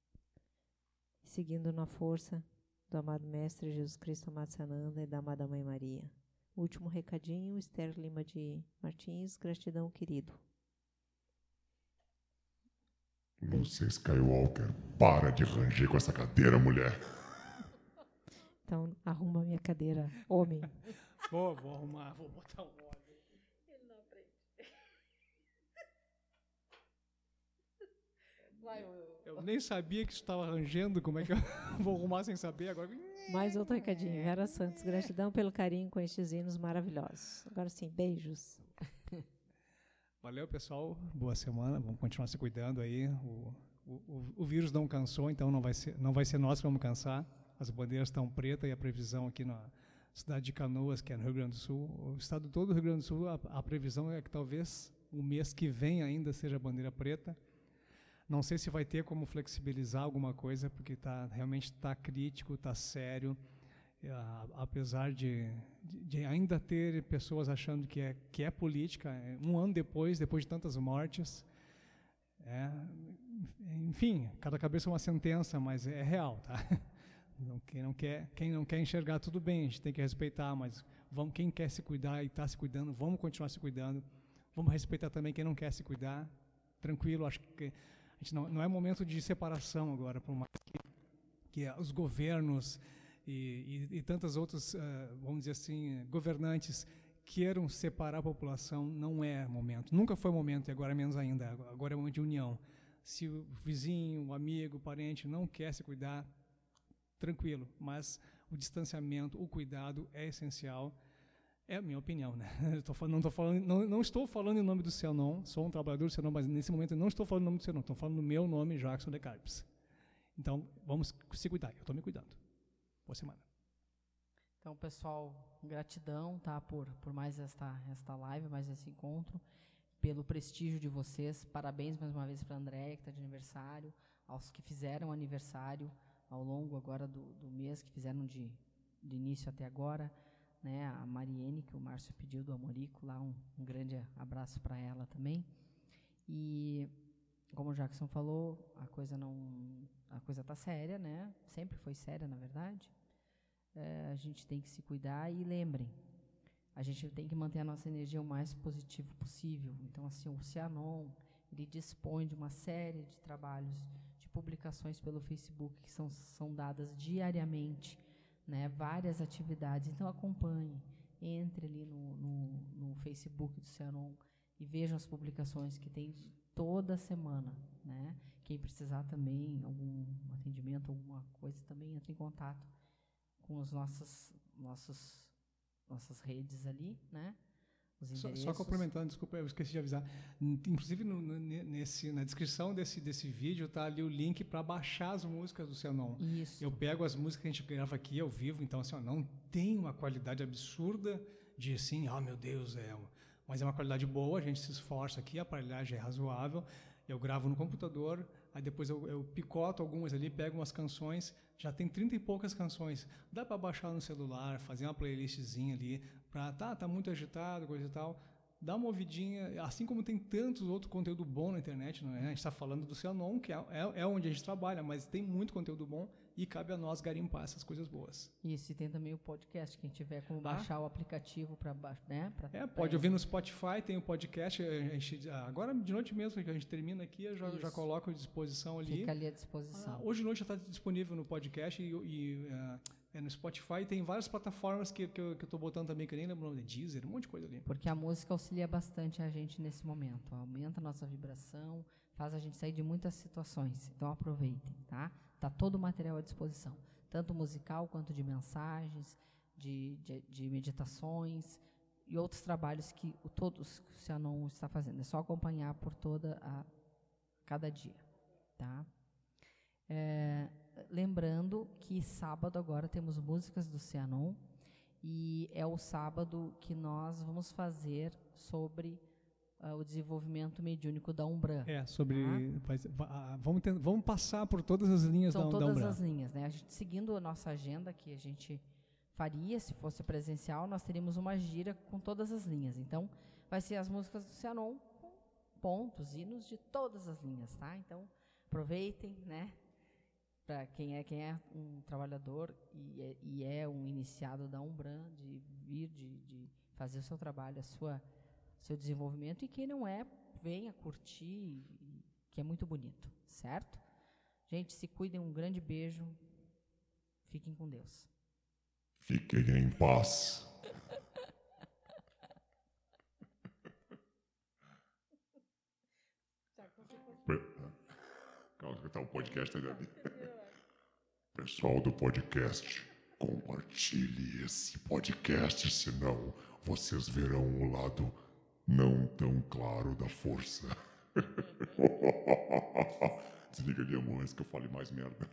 seguindo na força do amado Mestre Jesus Cristo Amado Sananda e da amada Mãe Maria. Último recadinho, Esther Lima de Martins, gratidão, querido. Você, Skywalker, para de ranger com essa cadeira, mulher. Então, arruma minha cadeira, homem. vou, vou arrumar, vou botar um óleo. Ele não aprende. Eu, eu nem sabia que estava rangendo, como é que eu vou arrumar sem saber agora? Mais outro recadinho. Vera Santos, gratidão pelo carinho com estes hinos maravilhosos. Agora sim, beijos. Valeu, pessoal. Boa semana. Vamos continuar se cuidando aí. O, o, o, vírus não cansou, então não vai ser, não vai ser nós que vamos cansar. As bandeiras estão pretas e a previsão aqui na cidade de Canoas, que é no Rio Grande do Sul, o estado todo do Rio Grande do Sul, a, a previsão é que talvez o mês que vem ainda seja bandeira preta. Não sei se vai ter como flexibilizar alguma coisa, porque tá, realmente está crítico, está sério apesar de, de, ainda ter pessoas achando que é, que é política, é, um ano depois, depois de tantas mortes, é, enfim, cada cabeça é uma sentença, mas é real, tá? Quem não quer, quem não quer enxergar tudo bem, a gente tem que respeitar, mas vamos, quem quer se cuidar e está se cuidando, vamos continuar se cuidando. Vamos respeitar também quem não quer se cuidar. Tranquilo, acho que gente não, não é momento de separação agora, por mais que, que os governos e, e, e tantas outras, uh, vamos dizer assim, governantes queiram separar a população, não é momento. Nunca foi momento e agora menos ainda. Agora é momento de união. Se o vizinho, o amigo, o parente não quer se cuidar, tranquilo. Mas o distanciamento, o cuidado é essencial. É a minha opinião, né? Não, falando, não, não, estou falando em nome do Cianon, sou um trabalhador do Cianon, mas nesse momento eu não estou falando em nome do Cianon, estou falando no meu nome, Jackson de Carpes. Então, vamos se cuidar, eu estou me cuidando. Boa semana. Então, pessoal, gratidão, tá, por, por mais esta, esta live, mais esse encontro, pelo prestígio de vocês. Parabéns mais uma vez para a Andréia, que está de aniversário, aos que fizeram aniversário ao longo agora do, do mês, que fizeram de, de início até agora. Né, a Mariene, que o Márcio pediu do Amorico, lá um, um grande abraço para ela também. E como o Jackson falou, a coisa não a coisa está séria, né? Sempre foi séria, na verdade. É, a gente tem que se cuidar e lembrem, a gente tem que manter a nossa energia o mais positivo possível. Então, assim, o Cianon, ele dispõe de uma série de trabalhos, de publicações pelo Facebook que são, são dadas diariamente, né? Várias atividades. Então, acompanhe, entre ali no, no, no Facebook do Cianon e vejam as publicações que tem toda semana, né? Quem precisar também algum atendimento, alguma coisa, também entre em contato com os nossos, nossos nossas redes ali, né? Só, só, complementando, desculpa, eu esqueci de avisar. Inclusive, no, nesse, na descrição desse, desse vídeo está ali o link para baixar as músicas do Cianon. Isso. Eu pego as músicas que a gente grava aqui ao vivo, então assim, ó, não tem uma qualidade absurda de assim, ah, oh, meu Deus, é, mas é uma qualidade boa, a gente se esforça aqui, a aparelhagem é razoável. Eu gravo no computador, aí depois eu, eu picoto algumas ali, pego umas canções, já tem trinta e poucas canções. Dá para baixar no celular, fazer uma playlistzinha ali, para tá, tá muito agitado, coisa e tal. Dá uma ouvidinha, assim como tem tantos outros conteúdo bom na internet, é? A gente está falando do Cianon, que é, é, é onde a gente trabalha, mas tem muito conteúdo bom e cabe a nós garimpar essas coisas boas. Isso, e tem também o podcast, quem tiver como tá. baixar o aplicativo para né? Pra, é, pode ouvir no Spotify, tem o podcast. Gente, agora de noite mesmo que a gente termina aqui, eu já, já coloco à disposição ali. Fica ali à disposição. Ah, hoje de noite já está disponível no podcast e, e uh, é, no Spotify tem várias plataformas que, que eu estou botando também, que eu nem lembro o nome, de Deezer, um monte de coisa ali. Porque a música auxilia bastante a gente nesse momento, aumenta a nossa vibração, faz a gente sair de muitas situações. Então aproveitem, tá? Está todo o material à disposição, tanto musical quanto de mensagens, de, de, de meditações e outros trabalhos que o, todos que o Cianon está fazendo. É só acompanhar por toda a cada dia, tá? É, lembrando que sábado agora temos músicas do Cianon e é o sábado que nós vamos fazer sobre uh, o desenvolvimento mediúnico da Umbra. É, sobre. Tá? vamos, ter, vamos passar por todas as linhas São da, todas da Umbra. as linhas, né? A gente, seguindo a nossa agenda que a gente faria, se fosse presencial, nós teríamos uma gira com todas as linhas. Então, vai ser as músicas do Cianon com pontos, hinos de todas as linhas, tá? Então, aproveitem, né? para quem é quem é um trabalhador e é, e é um iniciado da Umbran de vir de, de fazer o seu trabalho, a sua seu desenvolvimento e quem não é venha curtir, que é muito bonito, certo? Gente, se cuidem, um grande beijo. Fiquem com Deus. Fiquem em paz. Calma, que tá o podcast ainda ali. Pessoal do podcast, compartilhe esse podcast, senão vocês verão o lado não tão claro da força. Desliga ali, amor, antes que eu fale mais merda.